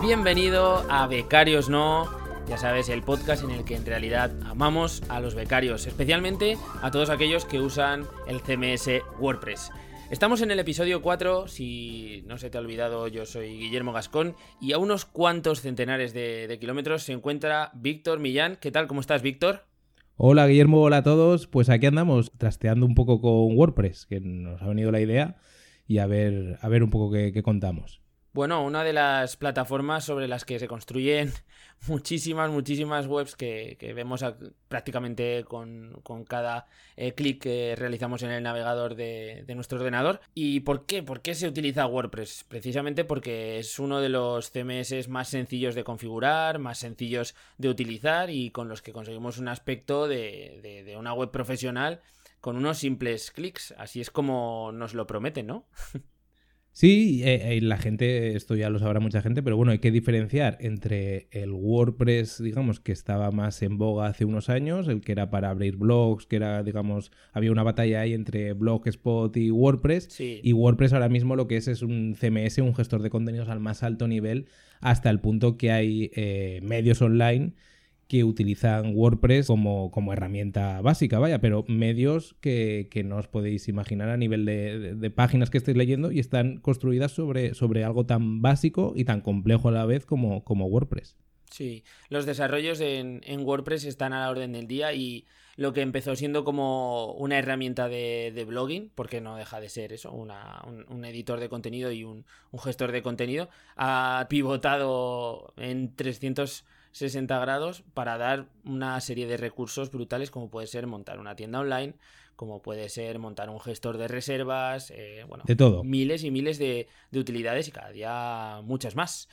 Bienvenido a Becarios No, ya sabes, el podcast en el que en realidad amamos a los becarios, especialmente a todos aquellos que usan el CMS WordPress. Estamos en el episodio 4, si no se te ha olvidado, yo soy Guillermo Gascón y a unos cuantos centenares de, kilómetros se encuentra Víctor Millán. ¿Qué tal? ¿Cómo estás, Víctor? Hola Guillermo, hola a todos. Pues aquí andamos trasteando un poco con WordPress, que nos ha venido la idea, y a ver, a ver un poco qué contamos. Bueno, una de las plataformas sobre las que se construyen muchísimas, muchísimas webs que, vemos prácticamente con, cada eh, clic que realizamos en el navegador de, nuestro ordenador. ¿Y por qué? ¿Por qué se utiliza WordPress? Precisamente porque es uno de los CMS más sencillos de configurar, más sencillos de utilizar y con los que conseguimos un aspecto de, de una web profesional con unos simples clics. Así es como nos lo prometen, ¿no? Sí, eh, eh, la gente, esto ya lo sabrá mucha gente, pero bueno, hay que diferenciar entre el WordPress, digamos, que estaba más en boga hace unos años, el que era para abrir blogs, que era, digamos, había una batalla ahí entre Blogspot y WordPress, y WordPress ahora mismo lo que es es un CMS, un gestor de contenidos al más alto nivel, hasta el punto que hay eh, medios online que utilizan WordPress como, como herramienta básica, vaya, pero medios que, no os podéis imaginar a nivel de, páginas que estéis leyendo y están construidas sobre, sobre algo tan básico y tan complejo a la vez como, como WordPress. Sí, los desarrollos en, WordPress están a la orden del día y lo que empezó siendo como una herramienta de, blogging, porque no deja de ser eso, un, editor de contenido y un, un gestor de contenido, ha pivotado en 300 60 grados para dar una serie de recursos brutales como puede ser montar una tienda online, como puede ser montar un gestor de reservas, eh, bueno, de todo. miles y miles de, utilidades y cada día muchas más.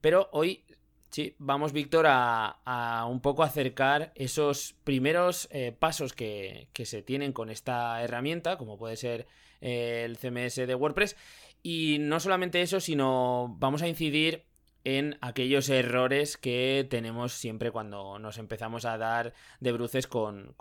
Pero hoy Sí, vamos, Víctor, a, un poco acercar esos primeros eh, pasos que, se tienen con esta herramienta, como puede ser eh, el CMS de WordPress. Y no solamente eso, sino vamos a incidir en aquellos errores que tenemos siempre cuando nos empezamos a dar de bruces con,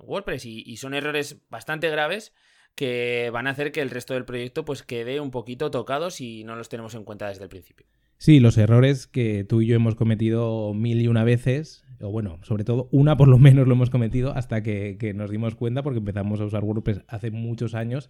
WordPress. Y, son errores bastante graves que van a hacer que el resto del proyecto pues quede un poquito tocado si no los tenemos en cuenta desde el principio. Sí, los errores que tú y yo hemos cometido mil y una veces, o bueno, sobre todo una por lo menos lo hemos cometido hasta que, que nos dimos cuenta porque empezamos a usar WordPress hace muchos años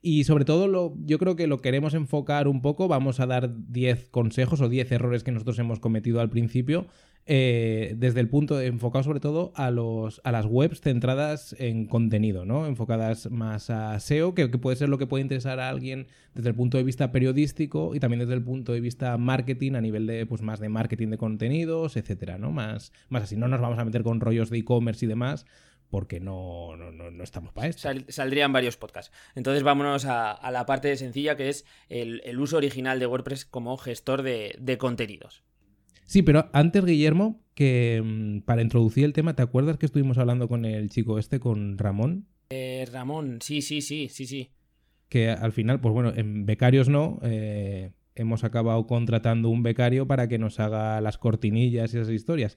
y sobre todo, lo, yo creo que lo queremos enfocar un poco. Vamos a dar 10 consejos o 10 errores que nosotros hemos cometido al principio, eh, desde el punto de enfocado sobre todo a, los, a las webs centradas en contenido, ¿no? Enfocadas más a SEO, que, puede ser lo que puede interesar a alguien desde el punto de vista periodístico y también desde el punto de vista marketing, a nivel de, pues, más de marketing de contenidos, etcétera, ¿no? Más, más así. No nos vamos a meter con rollos de e-commerce y demás porque no, no, estamos para eso. saldrían varios podcasts. Entonces vámonos a, la parte sencilla que es el, uso original de WordPress como gestor de, contenidos. Sí, pero antes, Guillermo, que mm, para introducir el tema, ¿te acuerdas que estuvimos hablando con el chico este, con Ramón? Eh, Ramón, sí, sí, sí, sí, sí. Que al final, pues bueno, en becarios no, eh, hemos acabado contratando un becario para que nos haga las cortinillas y esas historias.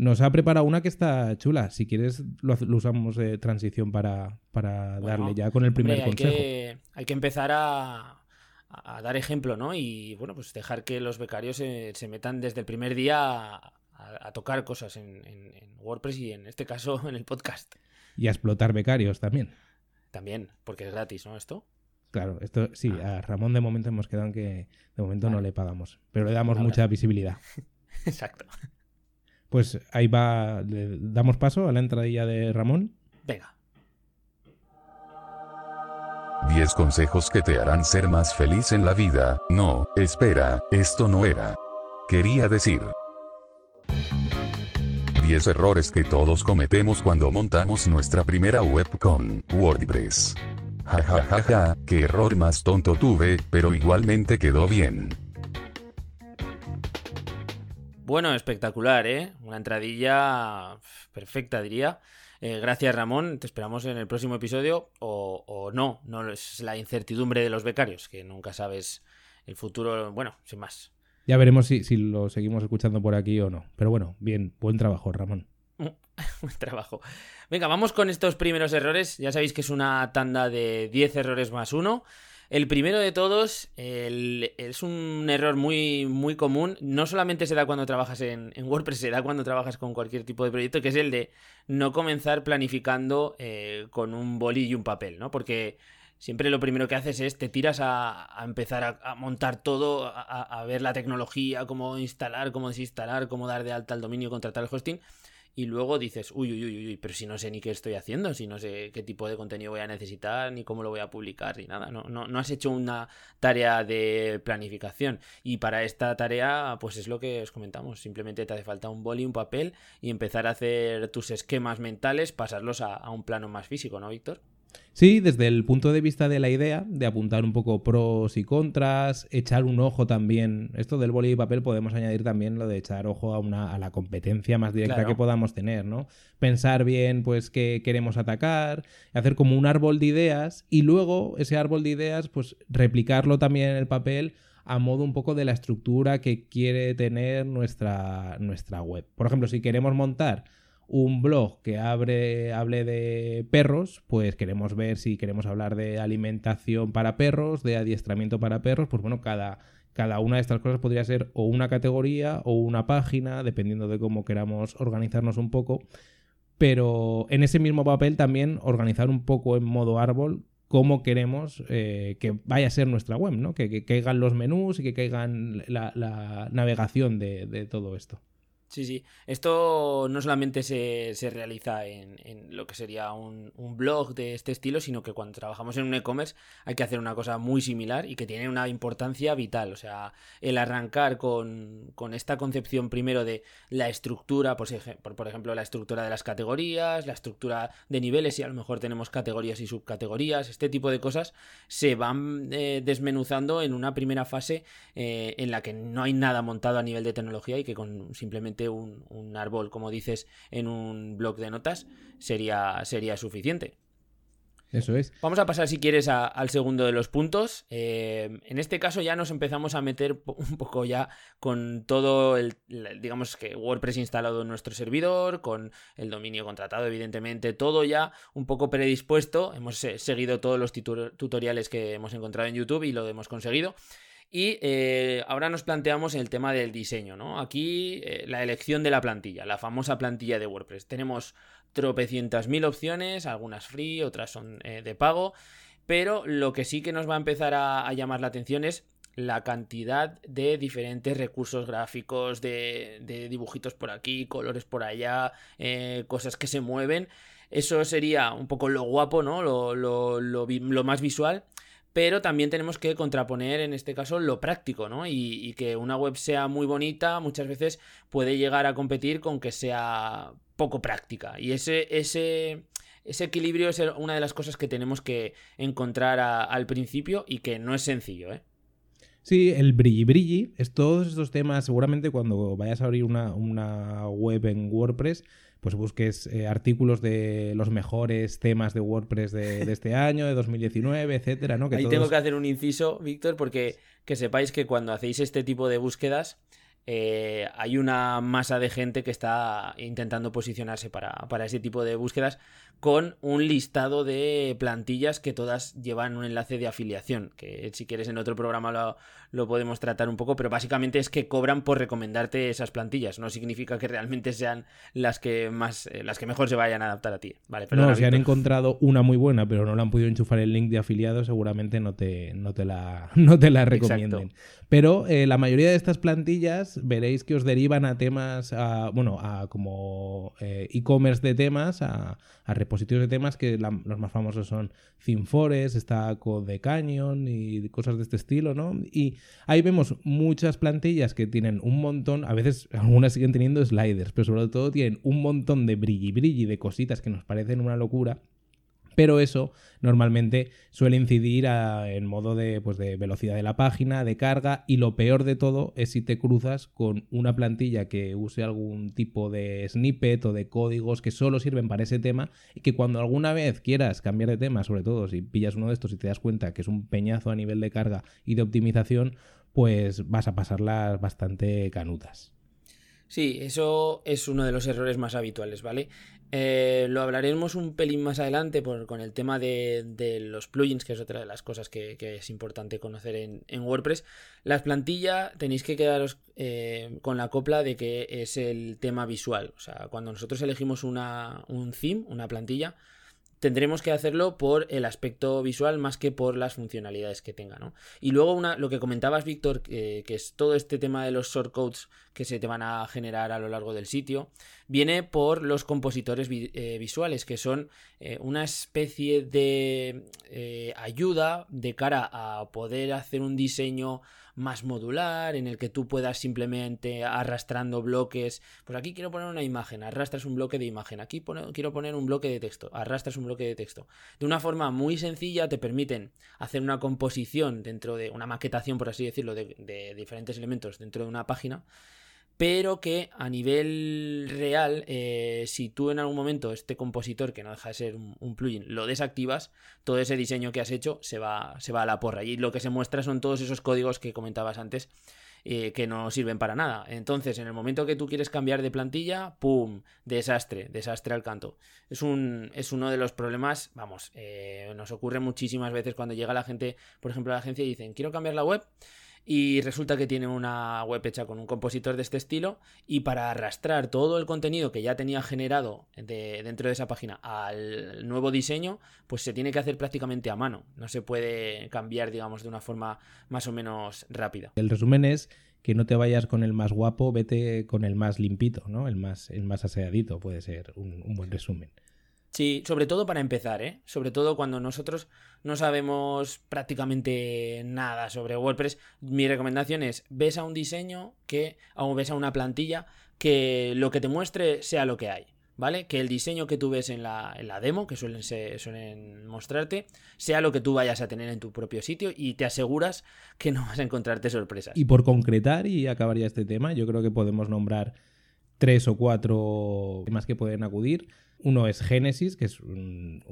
Nos ha preparado una que está chula. Si quieres, lo, usamos de transición para, darle ya con el primer consejo. hay que empezar a, dar ejemplo, ¿no? Y bueno, pues dejar que los becarios se, metan desde el primer día a, tocar cosas en, WordPress y en este caso en el podcast. Y a explotar becarios también. También, porque es gratis, ¿no? Esto. Claro, esto sí, ah. a Ramón de momento hemos quedado en que de momento no le pagamos, pero le damos mucha visibilidad. Exacto. Pues ahí va, le damos paso a la entradilla de Ramón. Venga. 10 consejos que te harán ser más feliz en la vida. No, espera, esto no era. Quería decir. 10 errores que todos cometemos cuando montamos nuestra primera web con WordPress. Ja ja ja ja, qué error más tonto tuve, pero igualmente quedó bien. Bueno, espectacular, ¿eh? Una entradilla perfecta, diría. Eh, gracias, Ramón. Te esperamos en el próximo episodio. O, no, no es la incertidumbre de los becarios, que nunca sabes el futuro, bueno, sin más. Ya veremos si, si lo seguimos escuchando por aquí o no. Pero bueno, bien, buen trabajo, Ramón. Buen trabajo. Venga, vamos con estos primeros errores. Ya sabéis que es una tanda de 10 errores más uno. El primero de todos es un error muy, muy común. No solamente se da cuando trabajas en, WordPress, se da cuando trabajas con cualquier tipo de proyecto, que es el de no comenzar planificando eh, con un boli y un papel, ¿no? Porque siempre lo primero que haces es te tiras a, empezar a, montar todo, a, a- a ver la tecnología, cómo instalar, cómo desinstalar, cómo dar de alta el dominio, contratar el hosting. Y luego dices, uy, uy, uy, uy, pero si no sé ni qué estoy haciendo, si no sé qué tipo de contenido voy a necesitar, ni cómo lo voy a publicar, ni nada. No, no, no has hecho una tarea de planificación. Y para esta tarea, pues es lo que os comentamos. Simplemente te hace falta un boli, un papel y empezar a hacer tus esquemas mentales, pasarlos a, a un plano más físico, ¿no, Víctor? Sí, desde el punto de vista de la idea, de apuntar un poco pros y contras, echar un ojo también. Esto del boli y papel podemos añadir también lo de echar ojo a una a la competencia más directa Claro. que podamos tener, ¿no? Pensar bien, pues, qué queremos atacar, hacer como un árbol de ideas y luego ese árbol de ideas, pues, replicarlo también en el papel a modo un poco de la estructura que quiere tener nuestra, nuestra web. Por ejemplo, si queremos montar un blog que abre, hable de perros, pues queremos ver si queremos hablar de alimentación para perros, de adiestramiento para perros, pues bueno, cada, cada una de estas cosas podría ser o una categoría o una página, dependiendo de cómo queramos organizarnos un poco. Pero en ese mismo papel también organizar un poco en modo árbol cómo queremos eh, que vaya a ser nuestra web, ¿no? Que, caigan los menús y que caigan la, navegación de todo esto. Sí, sí. Esto no solamente se, se realiza en, en lo que sería un, un blog de este estilo, sino que cuando trabajamos en un e-commerce hay que hacer una cosa muy similar y que tiene una importancia vital. O sea, el arrancar con, con esta concepción primero de la estructura, pues, por, por ejemplo, la estructura de las categorías, la estructura de niveles, y a lo mejor tenemos categorías y subcategorías, este tipo de cosas se van eh, desmenuzando en una primera fase eh, en la que no hay nada montado a nivel de tecnología y que con simplemente un, un árbol, como dices, en un bloc de notas sería, sería suficiente. Eso es. Vamos a pasar, si quieres, a- al segundo de los puntos. Eh, en este caso ya nos empezamos a meter un poco ya con todo el, digamos que WordPress instalado en nuestro servidor, con el dominio contratado, evidentemente, todo ya un poco predispuesto. Hemos eh, seguido todos los tutoriales que hemos encontrado en YouTube y lo hemos conseguido. Y eh, ahora nos planteamos el tema del diseño, ¿no? Aquí eh, la elección de la plantilla, la famosa plantilla de WordPress. Tenemos tropecientas mil opciones, algunas free, otras son eh, de pago, pero lo que sí que nos va a empezar a, llamar la atención es la cantidad de diferentes recursos gráficos, de, dibujitos por aquí, colores por allá, cosas que se mueven. Eso sería un poco lo guapo, ¿no? Lo más visual. Pero también tenemos que contraponer en este caso lo práctico, ¿no? Y, que una web sea muy bonita muchas veces puede llegar a competir con que sea poco práctica. Y ese, ese, ese equilibrio es una de las cosas que tenemos que encontrar al principio y que no es sencillo, ¿eh? Sí, el brilli brilli es todos estos temas. Seguramente cuando vayas a abrir una, una web en WordPress, pues busques eh, artículos de los mejores temas de WordPress de, de este año, de 2019, etcétera, ¿no? Que Ahí todos- tengo que hacer un inciso, Víctor, porque que sepáis que cuando hacéis este tipo de búsquedas eh, hay una masa de gente que está intentando posicionarse para, para ese tipo de búsquedas con un listado de plantillas que todas llevan un enlace de afiliación, que si quieres en otro programa lo, lo podemos tratar un poco, pero básicamente es que cobran por recomendarte esas plantillas, no significa que realmente sean las que más eh, las que mejor se vayan a adaptar a ti. Vale, no, si han encontrado una muy buena, pero no le han podido enchufar el link de afiliado, seguramente no te, no te, la, no te la recomienden. Pero eh, la mayoría de estas plantillas veréis que os derivan a temas, a, bueno, a como eh, e-commerce de temas, a, a repositorios de temas que los más famosos son ThemeForest, está Code Canyon y cosas de este estilo, ¿no? Y ahí vemos muchas plantillas que tienen un montón, a veces algunas siguen teniendo sliders, pero sobre todo tienen un montón de brilli brilli, de cositas que nos parecen una locura. Pero eso normalmente suele incidir a- en modo de, pues, de velocidad de la página, de carga, y lo peor de todo es si te cruzas con una plantilla que use algún tipo de snippet o de códigos que solo sirven para ese tema y que cuando alguna vez quieras cambiar de tema, sobre todo si pillas uno de estos y te das cuenta que es un peñazo a nivel de carga y de optimización, pues vas a pasarlas bastante canutas. Sí, eso es uno de los errores más habituales, ¿vale? Eh, lo hablaremos un pelín más adelante por, con el tema de, los plugins, que es otra de las cosas que, es importante conocer en, WordPress. Las plantillas tenéis que quedaros eh, con la copla de que es el tema visual. O sea, cuando nosotros elegimos una, un theme, una plantilla, tendremos que hacerlo por el aspecto visual más que por las funcionalidades que tenga, ¿no? Y luego una, lo que comentabas, Víctor, que es todo este tema de los shortcodes que se te van a generar a lo largo del sitio, viene por los compositores eh, visuales, que son eh, una especie de eh, ayuda de cara a poder hacer un diseño más modular, en el que tú puedas simplemente arrastrando bloques. Pues aquí quiero poner una imagen, arrastras un bloque de imagen. Aquí quiero poner un bloque de texto, arrastras un bloque de texto. De una forma muy sencilla te permiten hacer una composición dentro de una maquetación, por así decirlo, de diferentes elementos dentro de una página pero que a nivel real, eh, si tú en algún momento este compositor, que no deja de ser un, plugin, lo desactivas, todo ese diseño que has hecho se va, se va a la porra. Y lo que se muestra son todos esos códigos que comentabas antes. Eh, que no sirven para nada. Entonces, en el momento que tú quieres cambiar de plantilla, ¡pum! Desastre, desastre al canto. Es, un, es uno de los problemas, vamos, eh, nos ocurre muchísimas veces cuando llega la gente, por ejemplo, a la agencia y dicen, quiero cambiar la web y resulta que tiene una web hecha con un compositor de este estilo y para arrastrar todo el contenido que ya tenía generado dentro de esa página al nuevo diseño, pues se tiene que hacer prácticamente a mano, no se puede cambiar digamos de una forma más o menos rápida. El resumen es que no te vayas con el más guapo, vete con el más limpito, ¿no? El más, el más aseadito puede ser un buen resumen. Sí, sobre todo para empezar, ¿eh? Sobre todo cuando nosotros no sabemos prácticamente nada sobre WordPress. Mi recomendación es, ves a un diseño que, o ves a una plantilla que lo que te muestre sea lo que hay, ¿vale? Que el diseño que tú ves en la, en la demo, que suelen, suelen mostrarte, sea lo que tú vayas a tener en tu propio sitio y te aseguras que no vas a encontrarte sorpresas. Y por concretar y acabaría este tema, yo creo que podemos nombrar tres o cuatro temas que pueden acudir. Uno es Genesis, que es un,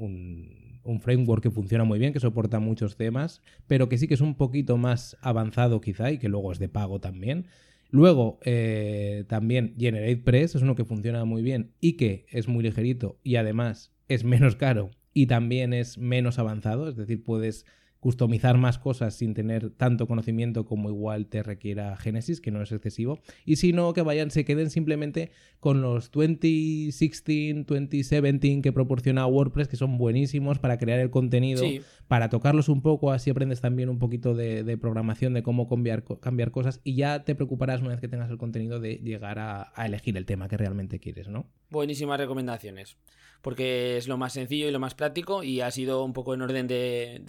framework que funciona muy bien, que soporta muchos temas, pero que sí que es un poquito más avanzado quizá y que luego es de pago también. Luego, eh, también GeneratePress es uno que funciona muy bien y que es muy ligerito y además es menos caro y también es menos avanzado, es decir, puedes customizar más cosas sin tener tanto conocimiento como igual te requiera Genesis, que no es excesivo, y si no, que vayan, se queden simplemente con los 2016, 2017 que proporciona WordPress, que son buenísimos para crear el contenido, para tocarlos un poco, así aprendes también un poquito de, programación, de cómo cambiar, cambiar, cosas, y ya te preocuparás una vez que tengas el contenido de llegar a, a elegir el tema que realmente quieres, ¿no? Buenísimas recomendaciones porque es lo más sencillo y lo más práctico y ha sido un poco en orden de,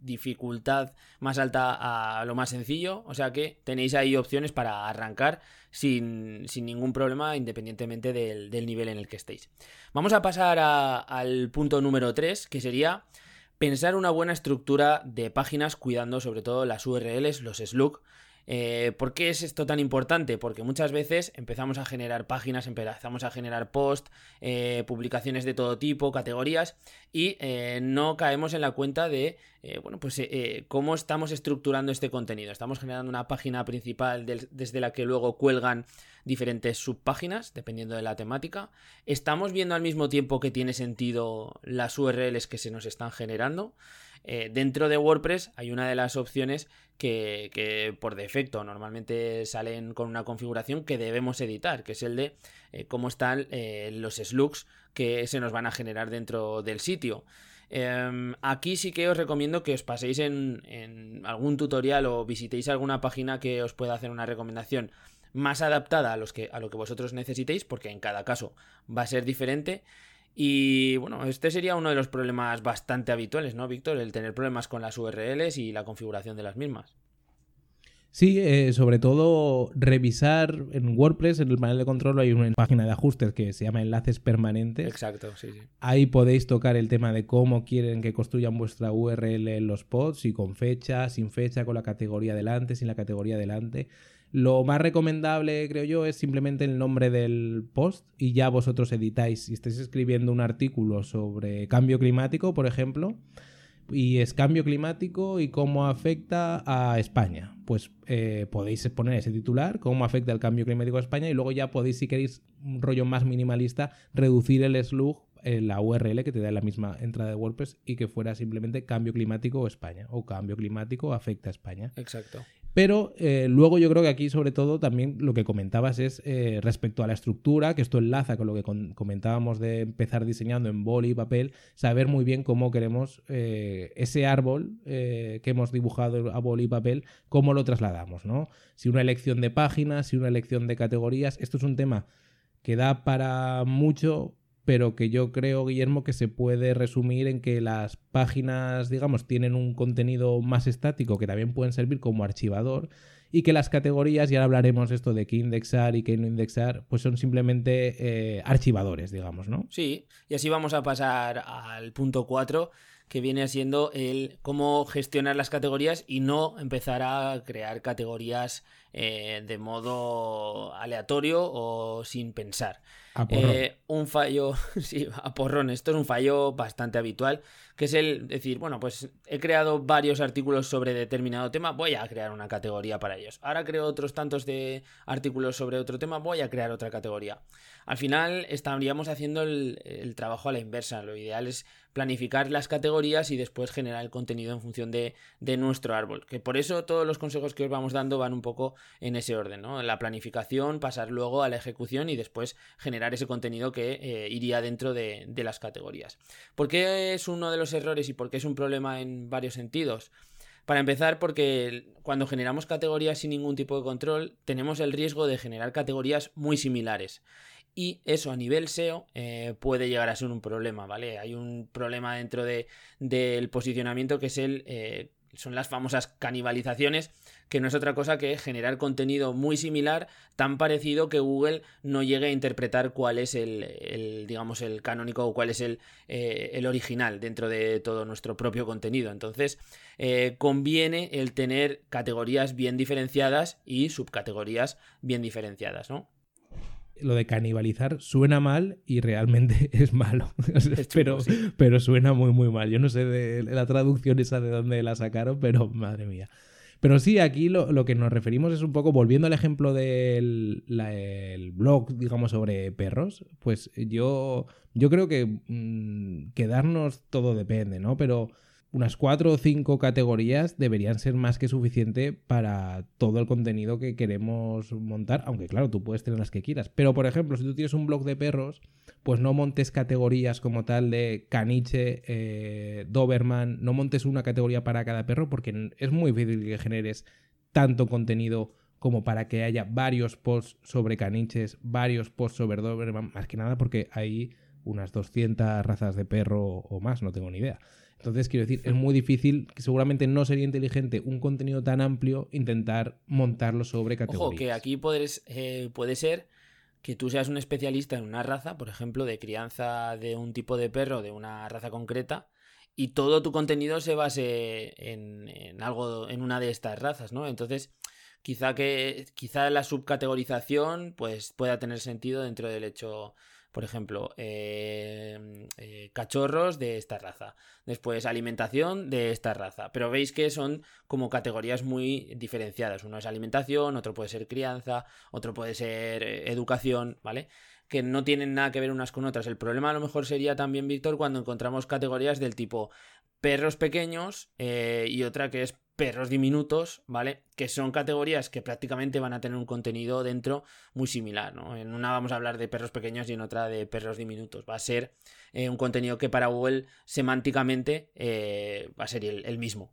dificultad más alta a lo más sencillo, o sea que tenéis ahí opciones para arrancar sin, ningún problema independientemente del, nivel en el que estéis. Vamos a pasar al punto número 3, que sería pensar una buena estructura de páginas cuidando sobre todo las URLs, los slug eh, ¿Por qué es esto tan importante? Porque muchas veces empezamos a generar páginas, empezamos a generar posts, eh, publicaciones de todo tipo, categorías, y eh, no caemos en la cuenta de, bueno, pues cómo estamos estructurando este contenido. Estamos generando una página principal desde la que luego cuelgan diferentes subpáginas, dependiendo de la temática. Estamos viendo al mismo tiempo que tiene sentido las URLs que se nos están generando. Dentro de WordPress hay una de las opciones que, por defecto normalmente salen con una configuración que debemos editar, que es el de eh, cómo están eh, los slugs que se nos van a generar dentro del sitio. Em, aquí sí que os recomiendo que os paséis en, algún tutorial o visitéis alguna página que os pueda hacer una recomendación más adaptada a, los que, a lo que vosotros necesitéis, porque en cada caso va a ser diferente. Y bueno, este sería uno de los problemas bastante habituales, ¿no, Víctor? El tener problemas con las URLs y la configuración de las mismas. Sí, eh, sobre todo revisar en WordPress, en el panel de control hay una página de ajustes que se llama enlaces permanentes. Exacto, sí, sí. Ahí podéis tocar el tema de cómo quieren que construyan vuestra URL en los pods, si con fecha, sin fecha, con la categoría delante, sin la categoría delante. Lo más recomendable, creo yo, es simplemente el nombre del post y ya vosotros editáis. Si estáis escribiendo un artículo sobre cambio climático, por ejemplo, y es cambio climático y cómo afecta a España. Pues eh, podéis poner ese titular, cómo afecta el cambio climático a España, y luego ya podéis, si queréis un rollo más minimalista, reducir el slug en la URL que te da la misma entrada de WordPress y que fuera simplemente cambio climático España o cambio climático afecta a España. Exacto. Pero eh, luego yo creo que aquí sobre todo también lo que comentabas es eh, respecto a la estructura, que esto enlaza con lo que comentábamos de empezar diseñando en boli y papel, saber muy bien cómo queremos eh, ese árbol que hemos dibujado a boli y papel, cómo lo trasladamos, ¿no? Si una elección de páginas, si una elección de categorías, esto es un tema que da para mucho, pero que yo creo, Guillermo, que se puede resumir en que las páginas, digamos, tienen un contenido más estático que también pueden servir como archivador y que las categorías, y ahora hablaremos esto de qué indexar y qué no indexar, pues son simplemente eh, archivadores, digamos, ¿no? Sí, y así vamos a pasar al punto 4, que viene siendo el cómo gestionar las categorías y no empezar a crear categorías eh, de modo aleatorio o sin pensar. Eh, un fallo, sí, a porrón, esto es un fallo bastante habitual, que es el decir, bueno, pues he creado varios artículos sobre determinado tema, voy a crear una categoría para ellos. Ahora creo otros tantos de artículos sobre otro tema, voy a crear otra categoría. Al final estaríamos haciendo el trabajo a la inversa. Lo ideal es planificar las categorías y después generar el contenido en función de, nuestro árbol. Que por eso todos los consejos que os vamos dando van un poco en ese orden, ¿no? La planificación, pasar luego a la ejecución y después generar ese contenido que eh, iría dentro de, de las categorías. ¿Por qué es uno de los errores y por qué es un problema en varios sentidos? Para empezar, porque cuando generamos categorías sin ningún tipo de control, tenemos el riesgo de generar categorías muy similares y eso a nivel SEO eh, puede llegar a ser un problema, ¿vale? Hay un problema dentro de, del posicionamiento que es el, eh, son las famosas canibalizaciones, que no es otra cosa que generar contenido muy similar, tan parecido que Google no llegue a interpretar cuál es el, digamos, el canónico o cuál es el, eh, el, original dentro de todo nuestro propio contenido. Entonces, conviene el tener categorías bien diferenciadas y subcategorías bien diferenciadas, ¿no? Lo de canibalizar suena mal y realmente es malo. pero, pero suena muy, muy mal. Yo no sé de la traducción esa de dónde la sacaron, pero madre mía. Pero sí, aquí lo, que nos referimos es un poco, volviendo al ejemplo del blog, digamos, sobre perros, pues yo, yo creo que mm, quedarnos todo depende, ¿no? Pero unas cuatro o cinco categorías deberían ser más que suficiente para todo el contenido que queremos montar, aunque claro, tú puedes tener las que quieras. Pero por ejemplo, si tú tienes un blog de perros, pues no montes categorías como tal de caniche, eh, Doberman, no montes una categoría para cada perro porque es muy difícil que generes tanto contenido como para que haya varios posts sobre caniches, varios posts sobre Doberman, más que nada porque hay unas 200 razas de perro o más, no tengo ni idea. Entonces, quiero decir, es muy difícil, seguramente no sería inteligente un contenido tan amplio intentar montarlo sobre categorías. Ojo, que aquí puedes, eh, puede ser que tú seas un especialista en una raza, por ejemplo, de crianza de un tipo de perro, de una raza concreta, y todo tu contenido se base en, en algo, en una de estas razas, ¿no? Entonces, quizá que quizá la subcategorización pues pueda tener sentido dentro del hecho por ejemplo, em, eh, cachorros de esta raza. Después, alimentación de esta raza. Pero veis que son como categorías muy diferenciadas. Uno es alimentación, otro puede ser crianza, otro puede ser eh, educación, ¿vale? que no tienen nada que ver unas con otras. El problema a lo mejor sería también, Víctor, cuando encontramos categorías del tipo perros pequeños eh, y otra que es perros diminutos, ¿vale? Que son categorías que prácticamente van a tener un contenido dentro muy similar, ¿no? En una vamos a hablar de perros pequeños y en otra de perros diminutos. Va a ser eh, un contenido que para Google semánticamente eh, va a ser el, mismo.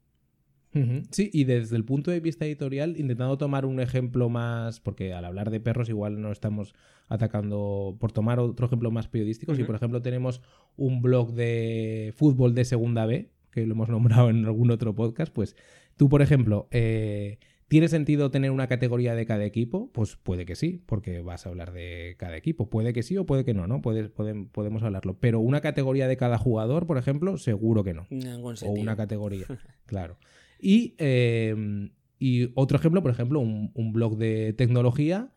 Sí, y desde el punto de vista editorial, intentando tomar un ejemplo más, porque al hablar de perros igual no estamos atacando, por tomar otro ejemplo más periodístico, si por ejemplo tenemos un blog de fútbol de segunda B, que lo hemos nombrado en algún otro podcast, pues tú, por ejemplo, eh, ¿tiene sentido tener una categoría de cada equipo? Pues puede que sí, porque vas a hablar de cada equipo. Puede que sí o puede que no, ¿no? podemos hablarlo. Pero una categoría de cada jugador, por ejemplo, seguro que no. O una categoría, claro. Y, eh, y, otro ejemplo, por ejemplo, un, blog de tecnología.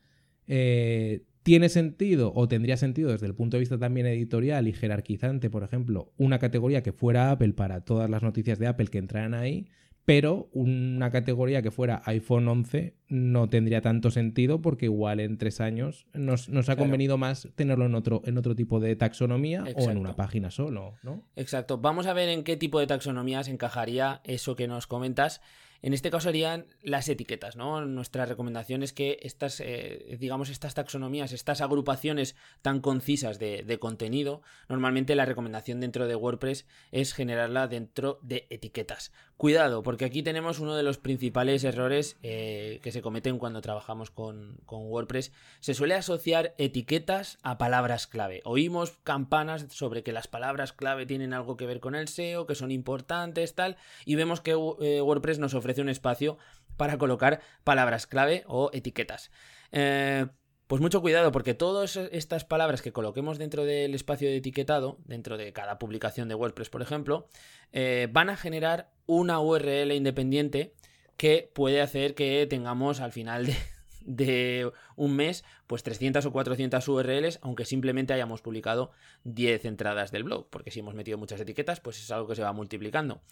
Eh, ¿Tiene sentido o tendría sentido desde el punto de vista también editorial y jerarquizante, por ejemplo, una categoría que fuera Apple para todas las noticias de Apple que entraran ahí? Pero una categoría que fuera iPhone 11 no tendría tanto sentido porque igual en tres años nos, ha convenido más tenerlo en otro, en otro tipo de taxonomía o en una página solo, ¿no? Exacto. Vamos a ver en qué tipo de taxonomías encajaría eso que nos comentas. En este caso serían las etiquetas, ¿no? Nuestra recomendación es que estas, eh, digamos, estas taxonomías, estas agrupaciones tan concisas de, contenido, normalmente la recomendación dentro de WordPress es generarla dentro de etiquetas. Cuidado, porque aquí tenemos uno de los principales errores eh, que se cometen cuando trabajamos con, con WordPress. Se suele asociar etiquetas a palabras clave. Oímos campanas sobre que las palabras clave tienen algo que ver con el SEO, que son importantes, tal, y vemos que eh, WordPress nos ofrece un espacio para colocar palabras clave o etiquetas. Eh, pues mucho cuidado porque todas estas palabras que coloquemos dentro del espacio de etiquetado, dentro de cada publicación de WordPress, por ejemplo, eh, van a generar una URL independiente que puede hacer que tengamos al final de, de, un mes, pues 300 o 400 URLs, aunque simplemente hayamos publicado 10 entradas del blog, porque si hemos metido muchas etiquetas, pues es algo que se va multiplicando.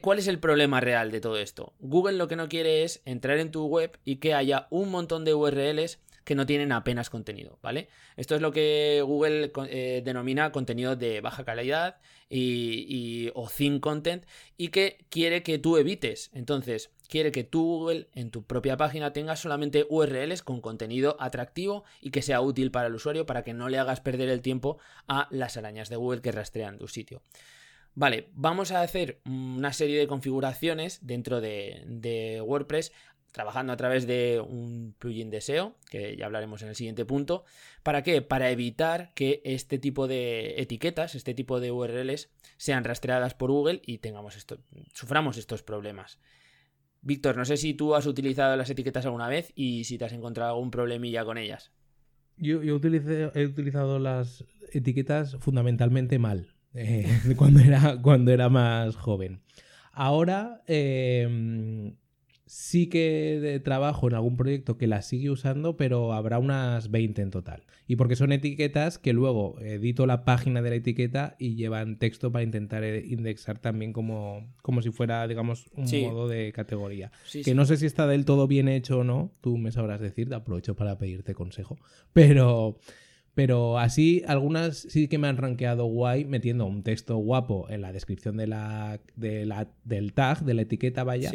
¿Cuál es el problema real de todo esto? Google lo que no quiere es entrar en tu web y que haya un montón de URLs que no tienen apenas contenido, ¿vale? Esto es lo que Google eh, denomina contenido de baja calidad y, o thin content y que quiere que tú evites. Entonces, quiere que tú Google en tu propia página tengas solamente URLs con contenido atractivo y que sea útil para el usuario para que no le hagas perder el tiempo a las arañas de Google que rastrean tu sitio. Vale, vamos a hacer una serie de configuraciones dentro de, WordPress trabajando a través de un plugin de SEO, que ya hablaremos en el siguiente punto. ¿Para qué? Para evitar que este tipo de etiquetas, este tipo de URLs, sean rastreadas por Google y tengamos esto, suframos estos problemas. Víctor, no sé si tú has utilizado las etiquetas alguna vez y si te has encontrado algún problemilla con ellas. Yo, he utilizado las etiquetas fundamentalmente mal. Eh, cuando, era, cuando era más joven. Ahora em, sí que trabajo en algún proyecto que las sigue usando, pero habrá unas 20 en total. Y porque son etiquetas que luego edito la página de la etiqueta y llevan texto para intentar eh, indexar también como, como si fuera, digamos, un modo de categoría. que no sé si está del todo bien hecho o no, tú me sabrás decir, aprovecho para pedirte consejo. Pero pero así, algunas sí que me han rankeado guay metiendo un texto guapo en la descripción de la, del tag, de la etiqueta, vaya.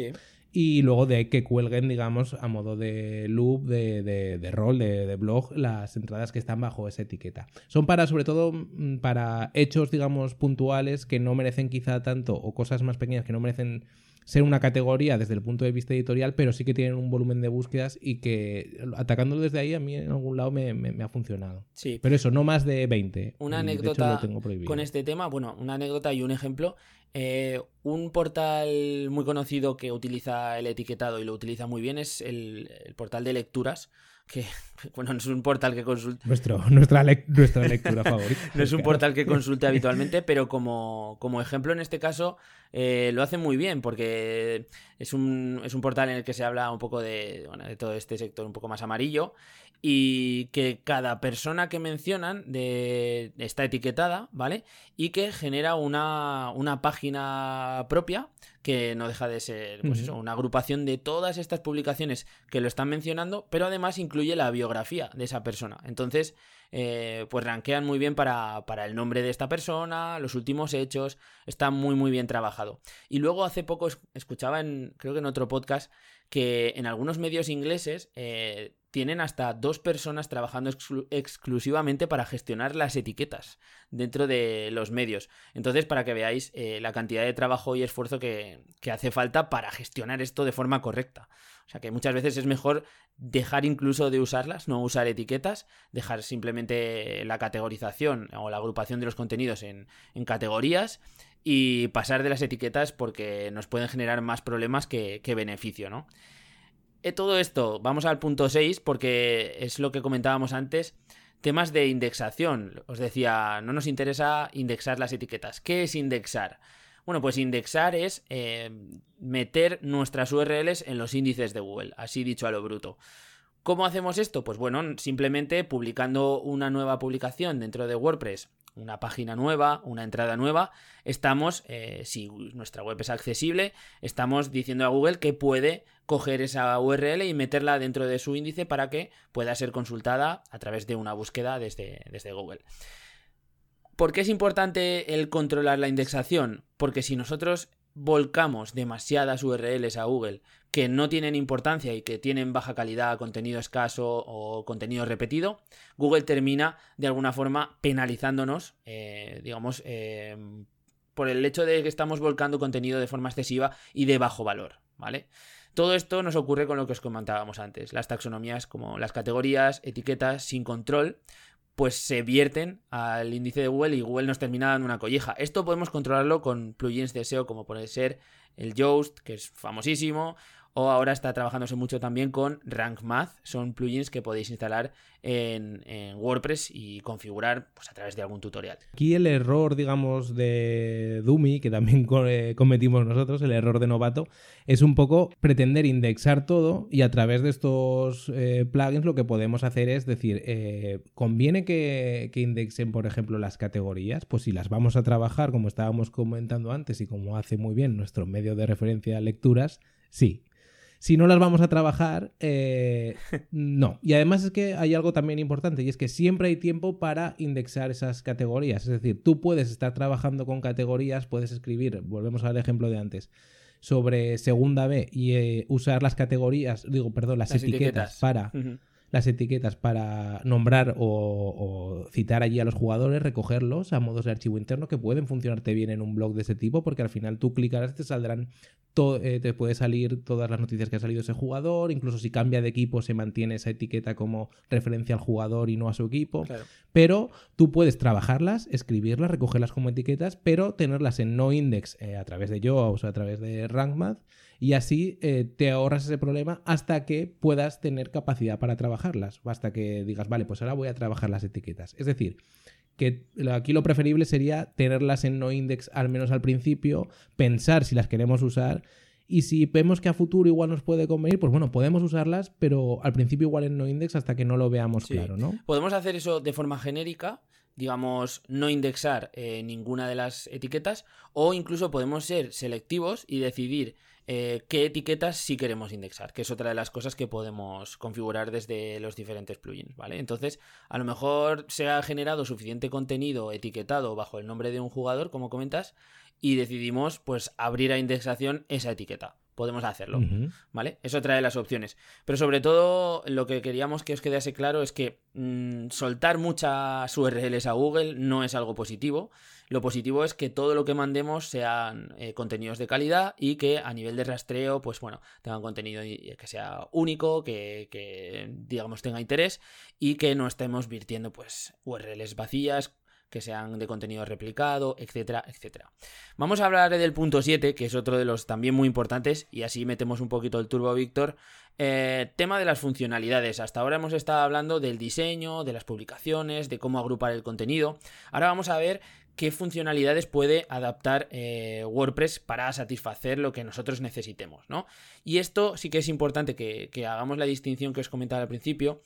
Y luego de que cuelguen, digamos, a modo de loop, de, de, rol, de, blog, las entradas que están bajo esa etiqueta. Son para, sobre todo, mm, para hechos, digamos, puntuales que no merecen quizá tanto, o cosas más pequeñas que no merecen ser una categoría desde el punto de vista editorial, pero sí que tienen un volumen de búsquedas y que atacándolo desde ahí a mí en algún lado me, ha funcionado. Sí. Pero eso, no más de 20. Una anécdota con este tema, bueno, una anécdota y un ejemplo. Eh, un portal muy conocido que utiliza el etiquetado y lo utiliza muy bien es el portal de lecturas que bueno, no es un portal que consulte. nuestra, nuestra lectura favorita. no es un portal que consulte habitualmente, pero como, como ejemplo en este caso eh, lo hace muy bien, porque es un, es un portal en el que se habla un poco de, de todo este sector un poco más amarillo y que cada persona que mencionan de, está etiquetada, ¿vale? Y que genera una, una página propia que no deja de ser pues eso, una agrupación de todas estas publicaciones que lo están mencionando, pero además incluye la biografía de esa persona. Entonces, eh, pues rankean muy bien para, para, el nombre de esta persona, los últimos hechos, está muy muy bien trabajado. Y luego hace poco escuchaba en, creo que en otro podcast, que en algunos medios ingleses eh, tienen hasta dos personas trabajando exclusivamente para gestionar las etiquetas dentro de los medios. Entonces, para que veáis eh, la cantidad de trabajo y esfuerzo que, hace falta para gestionar esto de forma correcta. O sea que muchas veces es mejor dejar incluso de usarlas, no usar etiquetas, dejar simplemente la categorización o la agrupación de los contenidos en, en categorías y pasar de las etiquetas porque nos pueden generar más problemas que, beneficio, ¿no? Eh, todo esto, vamos al punto 6 porque es lo que comentábamos antes, temas de indexación. Os decía, no nos interesa indexar las etiquetas. ¿Qué es indexar? Bueno, pues indexar es eh, meter nuestras URLs en los índices de Google, así dicho a lo bruto. ¿Cómo hacemos esto? Pues bueno, simplemente publicando una nueva publicación dentro de WordPress, una página nueva, una entrada nueva, estamos, eh, si nuestra web es accesible, estamos diciendo a Google que puede coger esa URL y meterla dentro de su índice para que pueda ser consultada a través de una búsqueda desde, desde Google. ¿Por qué es importante el controlar la indexación? Porque si nosotros volcamos demasiadas URLs a Google que no tienen importancia y que tienen baja calidad, contenido escaso o contenido repetido, Google termina de alguna forma penalizándonos, eh, digamos, eh, por el hecho de que estamos volcando contenido de forma excesiva y de bajo valor, ¿vale? Todo esto nos ocurre con lo que os comentábamos antes, las taxonomías como las categorías, etiquetas sin control, pues se vierten al índice de Google y Google nos termina dando una colleja. Esto podemos controlarlo con plugins de SEO como puede ser el Yoast, que es famosísimo, o ahora está trabajándose mucho también con Rank Math. Son plugins que podéis instalar en, WordPress y configurar pues, a través de algún tutorial. Aquí el error, digamos, de Dumi, que también eh, cometimos nosotros, el error de novato, es un poco pretender indexar todo y a través de estos eh, plugins lo que podemos hacer es decir, eh, ¿conviene que, que indexen, por ejemplo, las categorías? Pues si las vamos a trabajar, como estábamos comentando antes y como hace muy bien nuestro medio de referencia lecturas, sí. Si no las vamos a trabajar, eh, no. Y además es que hay algo también importante y es que siempre hay tiempo para indexar esas categorías. Es decir, tú puedes estar trabajando con categorías, puedes escribir, volvemos al ejemplo de antes, sobre segunda B y eh, usar las categorías, digo, perdón, las, etiquetas, para las etiquetas para nombrar o, citar allí a los jugadores, recogerlos a modos de archivo interno que pueden funcionarte bien en un blog de ese tipo, porque al final tú clicarás, te saldrán, eh, te puede salir todas las noticias que ha salido ese jugador, incluso si cambia de equipo se mantiene esa etiqueta como referencia al jugador y no a su equipo. Pero tú puedes trabajarlas, escribirlas, recogerlas como etiquetas, pero tenerlas en no index eh, a través de Yoast o a través de RankMath y así eh, te ahorras ese problema hasta que puedas tener capacidad para trabajarlas, hasta que digas, vale, pues ahora voy a trabajar las etiquetas. Es decir, que aquí lo preferible sería tenerlas en no index al menos al principio, pensar si las queremos usar y si vemos que a futuro igual nos puede convenir, pues bueno, podemos usarlas, pero al principio igual en no index hasta que no lo veamos claro, ¿no? Podemos hacer eso de forma genérica, digamos, no indexar eh, ninguna de las etiquetas, o incluso podemos ser selectivos y decidir eh, qué etiquetas sí queremos indexar, que es otra de las cosas que podemos configurar desde los diferentes plugins, ¿vale? Entonces, a lo mejor se ha generado suficiente contenido etiquetado bajo el nombre de un jugador, como comentas, y decidimos pues abrir a indexación esa etiqueta podemos hacerlo, ¿vale? Es otra de las opciones. Pero sobre todo lo que queríamos que os quedase claro es que mm, soltar muchas URLs a Google no es algo positivo. Lo positivo es que todo lo que mandemos sean eh, contenidos de calidad y que a nivel de rastreo, pues bueno, tengan contenido que sea único, que, que digamos tenga interés y que no estemos virtiendo pues URLs vacías que sean de contenido replicado, etcétera, etcétera. Vamos a hablar del punto 7, que es otro de los también muy importantes, y así metemos un poquito el turbo, Víctor. Eh, tema de las funcionalidades. Hasta ahora hemos estado hablando del diseño, de las publicaciones, de cómo agrupar el contenido. Ahora vamos a ver qué funcionalidades puede adaptar eh, WordPress para satisfacer lo que nosotros necesitemos, ¿no? Y esto sí que es importante que, que hagamos la distinción que os comentaba al principio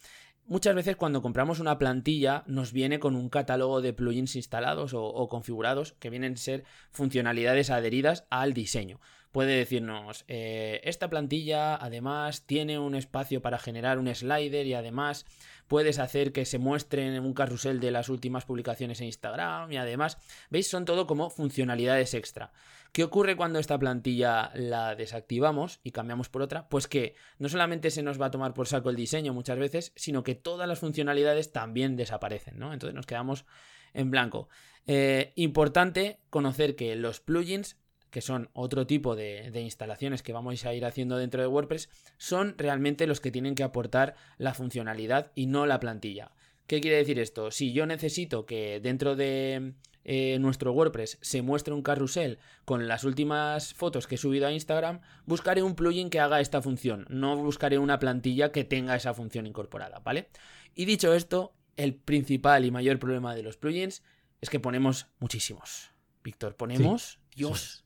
Muchas veces cuando compramos una plantilla nos viene con un catálogo de plugins instalados o, configurados que vienen a ser funcionalidades adheridas al diseño. Puede decirnos, eh, esta plantilla además tiene un espacio para generar un slider y además puedes hacer que se muestren un carrusel de las últimas publicaciones en Instagram y además, ¿veis? Son todo como funcionalidades extra. ¿Qué ocurre cuando esta plantilla la desactivamos y cambiamos por otra? Pues que no solamente se nos va a tomar por saco el diseño muchas veces, sino que todas las funcionalidades también desaparecen, ¿no? Entonces nos quedamos en blanco. Eh, importante conocer que los plugins que son otro tipo de, instalaciones que vamos a ir haciendo dentro de WordPress, son realmente los que tienen que aportar la funcionalidad y no la plantilla. ¿Qué quiere decir esto? Si yo necesito que dentro de eh, nuestro WordPress se muestre un carrusel con las últimas fotos que he subido a Instagram, buscaré un plugin que haga esta función, no buscaré una plantilla que tenga esa función incorporada, ¿vale? Y dicho esto, el principal y mayor problema de los plugins es que ponemos muchísimos. Víctor, ponemos, Dios,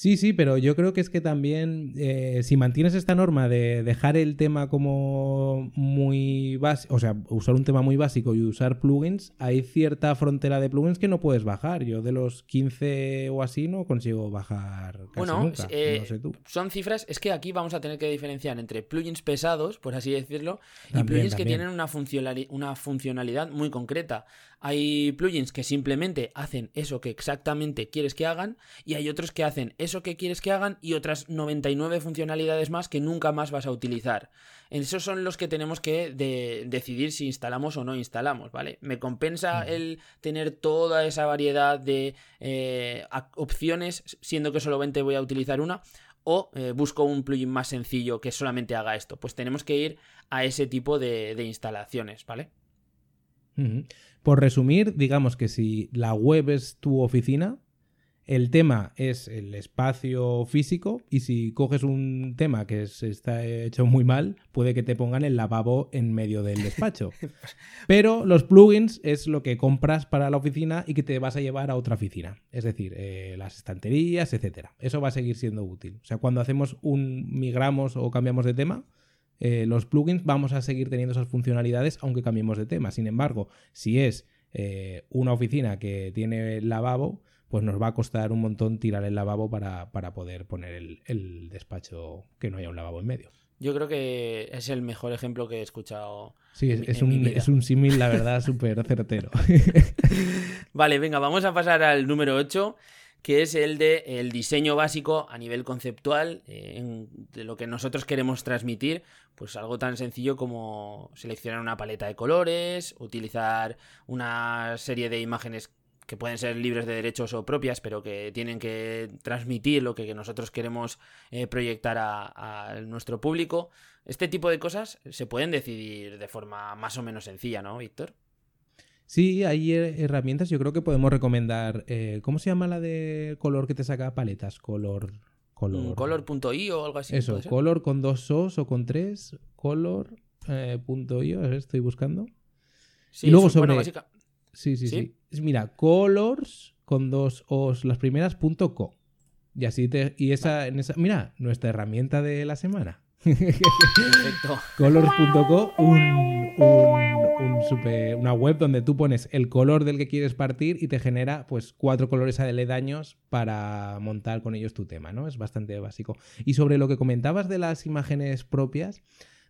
Sí, sí, pero yo creo que es que también eh, si mantienes esta norma de dejar el tema como muy básico, o sea, usar un tema muy básico y usar plugins, hay cierta frontera de plugins que no puedes bajar. Yo de los 15 o así no consigo bajar casi Bueno, nunca. eh, no sé tú. son cifras, es que aquí vamos a tener que diferenciar entre plugins pesados, por así decirlo, y También, plugins que tienen una, funcionali- una funcionalidad muy concreta. Hay plugins que simplemente hacen eso que exactamente quieres que hagan y hay otros que hacen eso que quieres que hagan y otras 99 funcionalidades más que nunca más vas a utilizar. Esos son los que tenemos que de- decidir si instalamos o no instalamos, ¿vale? Me compensa el tener toda esa variedad de eh, opciones, siendo que solamente voy a utilizar una, o eh, busco un plugin más sencillo que solamente haga esto. Pues tenemos que ir a ese tipo de, de instalaciones, ¿vale? Por resumir, digamos que si la web es tu oficina, el tema es el espacio físico y si coges un tema que es- está hecho muy mal, puede que te pongan el lavabo en medio del despacho. Pero los plugins es lo que compras para la oficina y que te vas a llevar a otra oficina. Es decir, eh, las estanterías, etcétera. Eso va a seguir siendo útil. O sea, cuando hacemos un migramos o cambiamos de tema, eh, los plugins vamos a seguir teniendo esas funcionalidades aunque cambiemos de tema. Sin embargo, si es eh, una oficina que tiene lavabo, pues nos va a costar un montón tirar el lavabo para, para poder poner el, el despacho que no haya un lavabo en medio. Yo creo que es el mejor ejemplo que he escuchado. Sí, es, En- es en mi un, es un símil, la verdad, súper certero. Vale, venga, vamos a pasar al número 8, que es el de el diseño básico a nivel conceptual, eh, de lo que nosotros queremos transmitir, pues algo tan sencillo como seleccionar una paleta de colores, utilizar una serie de imágenes que pueden ser libres de derechos o propias, pero que tienen que transmitir lo que nosotros queremos eh, proyectar a, a nuestro público. Este tipo de cosas se pueden decidir de forma más o menos sencilla, ¿no, Víctor? Sí, hay eh, herramientas, yo creo que podemos recomendar. eh, ¿Cómo se llama la de color que te saca paletas? Color. Color. Mm, Color.io o algo así. Eso, color con dos os o con tres. Color. eh, estoy buscando. Sí, y luego eso- bueno, sobre- básica- Sí, sí, ¿Sí? Mira, colors con dos os, las primeras punto co. Y así te. Y esa, en esa. Mira, nuestra herramienta de la semana. Colors.co, un, una web donde tú pones el color del que quieres partir y te genera pues cuatro colores aledaños para montar con ellos tu tema, ¿no? Es bastante básico. Y sobre lo que comentabas de las imágenes propias,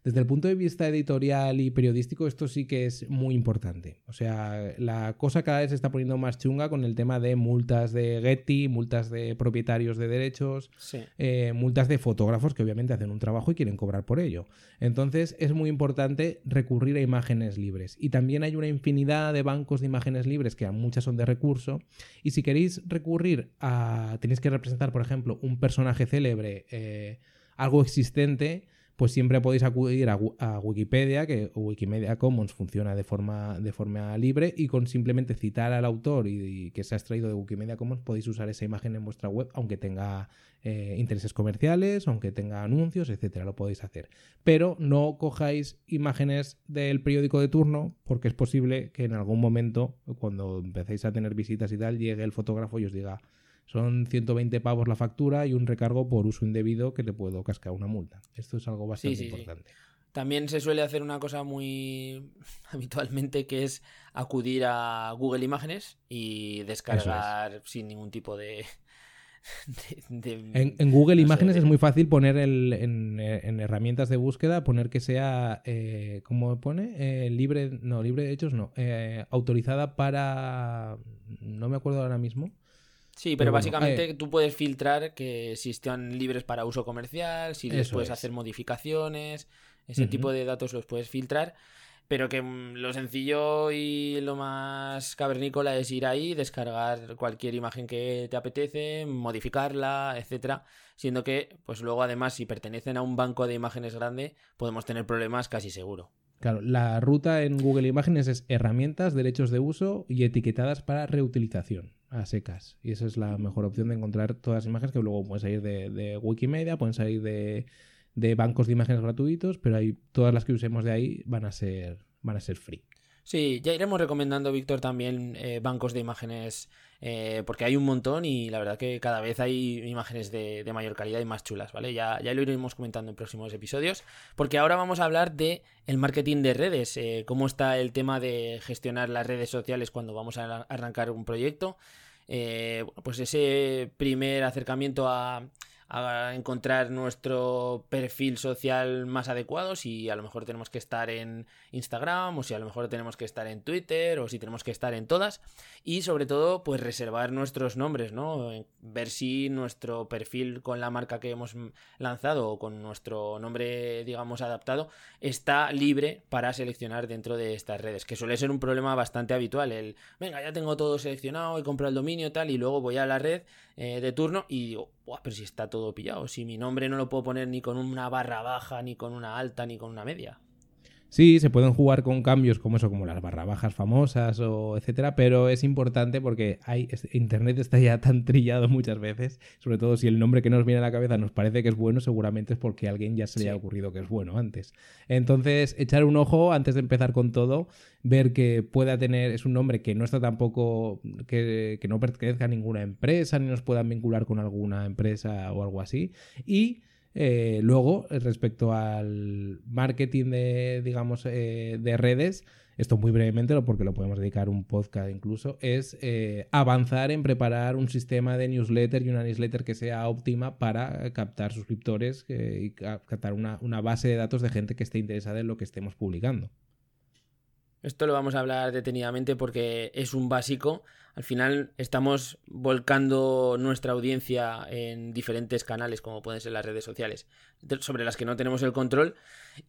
desde el punto de vista editorial y periodístico, esto sí que es muy importante. O sea, la cosa cada vez se está poniendo más chunga con el tema de multas de Getty, multas de propietarios de derechos, Sí. eh, multas de fotógrafos que obviamente hacen un trabajo y quieren cobrar por ello. Entonces es muy importante recurrir a imágenes libres. Y también hay una infinidad de bancos de imágenes libres que a muchas son de recurso. Y si queréis recurrir a... tenéis que representar, por ejemplo, un personaje célebre, eh, algo existente, pues siempre podéis acudir a, Wi- a Wikipedia, que Wikimedia Commons funciona de forma, de forma libre, y con simplemente citar al autor y, y que se ha extraído de Wikimedia Commons podéis usar esa imagen en vuestra web, aunque tenga eh, intereses comerciales, aunque tenga anuncios, etcétera, lo podéis hacer. Pero no cojáis imágenes del periódico de turno, porque es posible que en algún momento, cuando empecéis a tener visitas y tal, llegue el fotógrafo y os diga. Son 120 pavos la factura y un recargo por uso indebido que te puedo cascar una multa. Esto es algo bastante sí, sí. importante. También se suele hacer una cosa muy habitualmente que es acudir a Google Imágenes y descargar sin ningún tipo de. de- de- En, en Google no sé, Imágenes de- es muy fácil poner el, en, en herramientas de búsqueda, poner que sea, eh, ¿cómo pone? Eh, libre, no, libre de hechos, no. eh, autorizada para... No me acuerdo ahora mismo. Sí, pero, pero bueno, básicamente eh, tú puedes filtrar que si están libres para uso comercial, si les puedes es. hacer modificaciones, ese tipo de datos los puedes filtrar. Pero que mm, lo sencillo y lo más cavernícola es ir ahí, descargar cualquier imagen que te apetece, modificarla, etcétera. Siendo que, pues luego además, si pertenecen a un banco de imágenes grande, podemos tener problemas casi seguro. Claro, la ruta en Google Imágenes es herramientas, derechos de uso y etiquetadas para reutilización a secas. Y esa es la mejor opción de encontrar todas las imágenes que luego pueden salir de, Wikimedia, pueden salir de, de bancos de imágenes gratuitos, pero hay, todas las que usemos de ahí van a ser, van a ser free. Sí, ya iremos recomendando, Víctor, también eh, bancos de imágenes eh, porque hay un montón y la verdad que cada vez hay imágenes de, mayor calidad y más chulas, ¿vale? Ya, ya lo iremos comentando en próximos episodios, porque ahora vamos a hablar de el marketing de redes, eh, cómo está el tema de gestionar las redes sociales cuando vamos a arrancar un proyecto. Eh, pues ese primer acercamiento a, a encontrar nuestro perfil social más adecuado, si a lo mejor tenemos que estar en Instagram o si a lo mejor tenemos que estar en Twitter o si tenemos que estar en todas y sobre todo pues reservar nuestros nombres, ¿no? Ver si nuestro perfil con la marca que hemos lanzado o con nuestro nombre digamos adaptado está libre para seleccionar dentro de estas redes, que suele ser un problema bastante habitual, el venga ya tengo todo seleccionado y compro el dominio tal y luego voy a la red eh, de turno y digo, pero si está todo pillado, si mi nombre no lo puedo poner ni con una barra baja, ni con una alta, ni con una media. Sí, se pueden jugar con cambios como eso, como las barra bajas famosas o etcétera, pero es importante porque hay, Internet está ya tan trillado muchas veces, sobre todo si el nombre que nos viene a la cabeza nos parece que es bueno, seguramente es porque a alguien ya se le ha ocurrido que es bueno antes. Entonces, echar un ojo antes de empezar con todo, ver que pueda tener, es un nombre que no está tampoco, que, que no pertenezca a ninguna empresa, ni nos puedan vincular con alguna empresa o algo así, y eh, luego, respecto al marketing de, digamos, eh, de redes, esto muy brevemente, porque lo podemos dedicar un podcast incluso, es eh, avanzar en preparar un sistema de newsletter y una newsletter que sea óptima para captar suscriptores y captar una, una base de datos de gente que esté interesada en lo que estemos publicando. Esto lo vamos a hablar detenidamente porque es un básico. Al final estamos volcando nuestra audiencia en diferentes canales, como pueden ser las redes sociales, sobre las que no tenemos el control.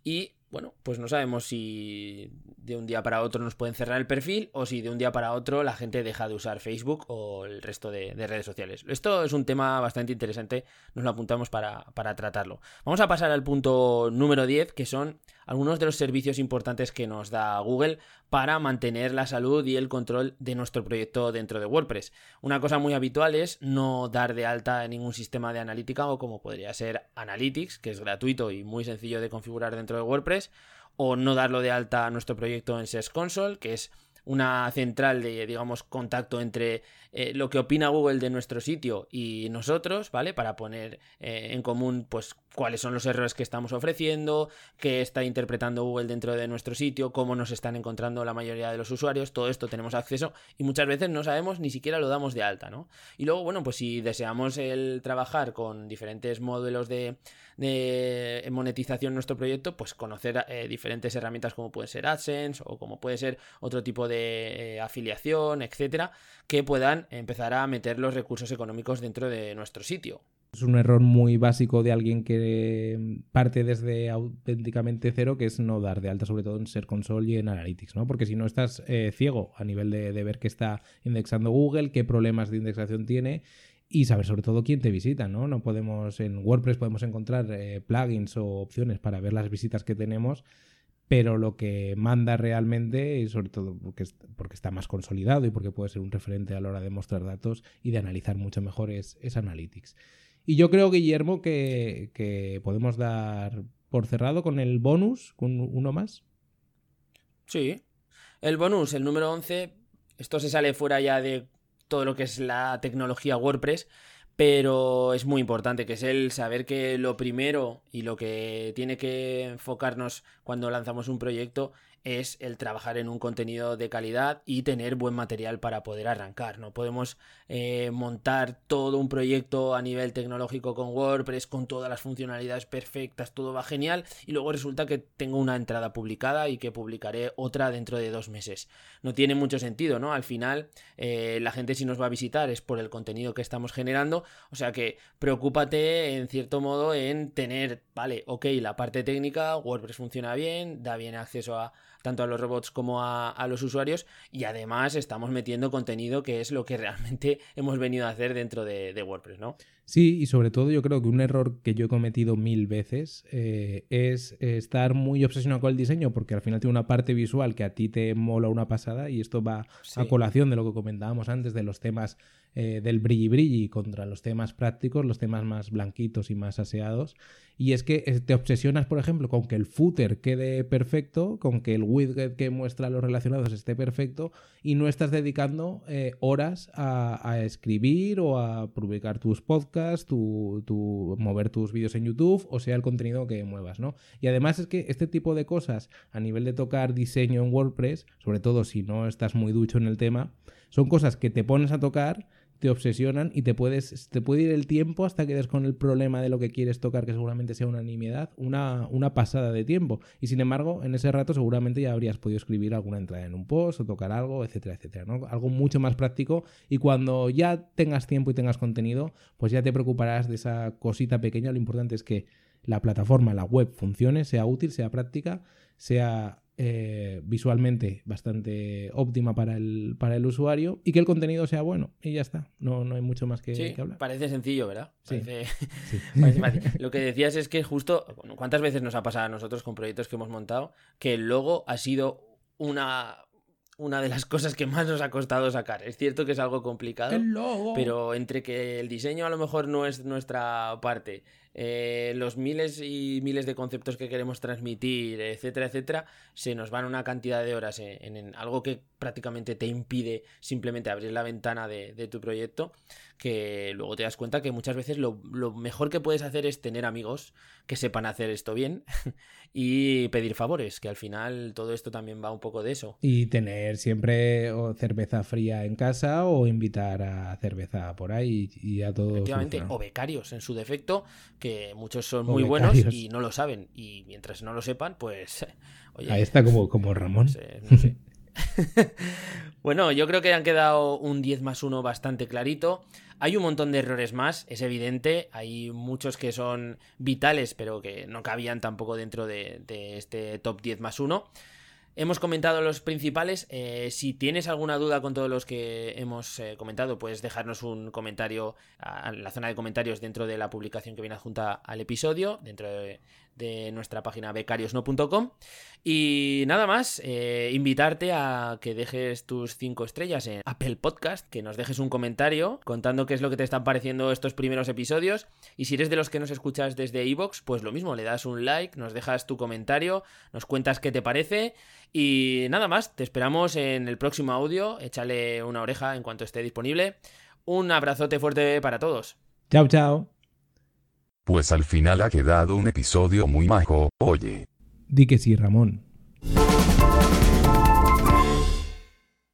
Y bueno, pues no sabemos si de un día para otro nos pueden cerrar el perfil o si de un día para otro la gente deja de usar Facebook o el resto de, redes sociales. Esto es un tema bastante interesante, nos lo apuntamos para, para, tratarlo. Vamos a pasar al punto número 10, que son algunos de los servicios importantes que nos da Google para mantener la salud y el control de nuestro proyecto dentro de WordPress. Una cosa muy habitual es no dar de alta ningún sistema de analítica o como podría ser Analytics, que es gratuito y muy sencillo de configurar dentro de WordPress, o no darlo de alta a nuestro proyecto en Search Console, que es una central de, digamos, contacto entre eh, lo que opina Google de nuestro sitio y nosotros, ¿vale? Para poner eh, en común, pues, cuáles son los errores que estamos ofreciendo, qué está interpretando Google dentro de nuestro sitio, cómo nos están encontrando la mayoría de los usuarios, todo esto tenemos acceso y muchas veces no sabemos ni siquiera lo damos de alta, ¿no? Y luego, bueno, pues si deseamos el trabajar con diferentes modelos de, monetización en nuestro proyecto, pues conocer eh, diferentes herramientas como puede ser AdSense o como puede ser otro tipo de eh, afiliación, etcétera, que puedan empezar a meter los recursos económicos dentro de nuestro sitio. Es un error muy básico de alguien que parte desde auténticamente cero, que es no dar de alta, sobre todo en Ser Console y en Analytics, ¿no? Porque si no estás eh, ciego a nivel de, ver qué está indexando Google, qué problemas de indexación tiene y saber sobre todo quién te visita, ¿no? No podemos, en WordPress podemos encontrar eh, plugins o opciones para ver las visitas que tenemos, pero lo que manda realmente, y sobre todo porque, porque está más consolidado y porque puede ser un referente a la hora de mostrar datos y de analizar mucho mejor, es, es Analytics. Y yo creo, Guillermo, que, podemos dar por cerrado con el bonus, con uno más. Sí. El bonus, el número 11, esto se sale fuera ya de todo lo que es la tecnología WordPress, pero es muy importante, que es el saber que lo primero y lo que tiene que enfocarnos cuando lanzamos un proyecto es el trabajar en un contenido de calidad y tener buen material para poder arrancar. No podemos eh, montar todo un proyecto a nivel tecnológico con WordPress, con todas las funcionalidades perfectas, todo va genial, y luego resulta que tengo una entrada publicada y que publicaré otra dentro de dos meses. No tiene mucho sentido, ¿no? Al final, eh, la gente si nos va a visitar es por el contenido que estamos generando, o sea que preocúpate en cierto modo en tener, vale, ok, la parte técnica, WordPress funciona bien, da bien acceso a tanto a los robots como a, los usuarios y además estamos metiendo contenido que es lo que realmente hemos venido a hacer dentro de, WordPress, ¿no? Sí, y sobre todo yo creo que un error que yo he cometido mil veces eh, es estar muy obsesionado con el diseño, porque al final tiene una parte visual que a ti te mola una pasada y esto va a colación de lo que comentábamos antes de los temas eh, del brilli brilli contra los temas prácticos, los temas más blanquitos y más aseados. Y es que te obsesionas, por ejemplo, con que el footer quede perfecto, con que el widget que muestra los relacionados esté perfecto y no estás dedicando eh, horas a, escribir o a publicar tus podcasts, tu, mover tus vídeos en YouTube o sea el contenido que muevas, ¿no? Y además es que este tipo de cosas a nivel de tocar diseño en WordPress, sobre todo si no estás muy ducho en el tema, son cosas que te pones a tocar te obsesionan y te puedes te puede ir el tiempo hasta que des con el problema de lo que quieres tocar, que seguramente sea una nimiedad, una, una pasada de tiempo. Y sin embargo, en ese rato seguramente ya habrías podido escribir alguna entrada en un post o tocar algo, etcétera, etcétera. ¿no? Algo mucho más práctico y cuando ya tengas tiempo y tengas contenido, pues ya te preocuparás de esa cosita pequeña. Lo importante es que la plataforma, la web funcione, sea útil, sea práctica, sea eh, visualmente bastante óptima para el, para el usuario y que el contenido sea bueno. Y ya está. No, no hay mucho más que, sí, hablar. Parece sencillo, ¿verdad? Lo que decías es que justo, ¿cuántas veces nos ha pasado a nosotros con proyectos que hemos montado que el logo ha sido una, una de las cosas que más nos ha costado sacar. Es cierto que es algo complicado, pero entre que el diseño a lo mejor no es nuestra parte, eh, los miles y miles de conceptos que queremos transmitir, etcétera, etcétera, se nos van una cantidad de horas en, algo que prácticamente te impide simplemente abrir la ventana de, tu proyecto, que luego te das cuenta que muchas veces lo, mejor que puedes hacer es tener amigos que sepan hacer esto bien y pedir favores, que al final todo esto también va un poco de eso. Y tener siempre cerveza fría en casa o invitar a cerveza por ahí y a todos. Efectivamente, o becarios en su defecto que muchos son muy buenos y no lo saben. Y mientras no lo sepan, pues. Ahí está como, como Ramón. bueno, yo creo que han quedado un 10 más 1 bastante clarito. Hay un montón de errores más, es evidente. Hay muchos que son vitales, pero que no cabían tampoco dentro de, de este top 10 más 1. Hemos comentado los principales. Eh, si tienes alguna duda con todos los que hemos eh, comentado, puedes dejarnos un comentario en la zona de comentarios dentro de la publicación que viene adjunta al episodio, dentro de, de nuestra página becariosno.com. Y nada más, eh, invitarte a que dejes tus 5 estrellas en Apple Podcast, que nos dejes un comentario contando qué es lo que te están pareciendo estos primeros episodios. Y si eres de los que nos escuchas desde iVoox, pues lo mismo, le das un like, nos dejas tu comentario, nos cuentas qué te parece. Y nada más, te esperamos en el próximo audio, échale una oreja en cuanto esté disponible. Un abrazote fuerte para todos. Chao, chao. Pues al final ha quedado un episodio muy majo, oye. Di que sí, Ramón.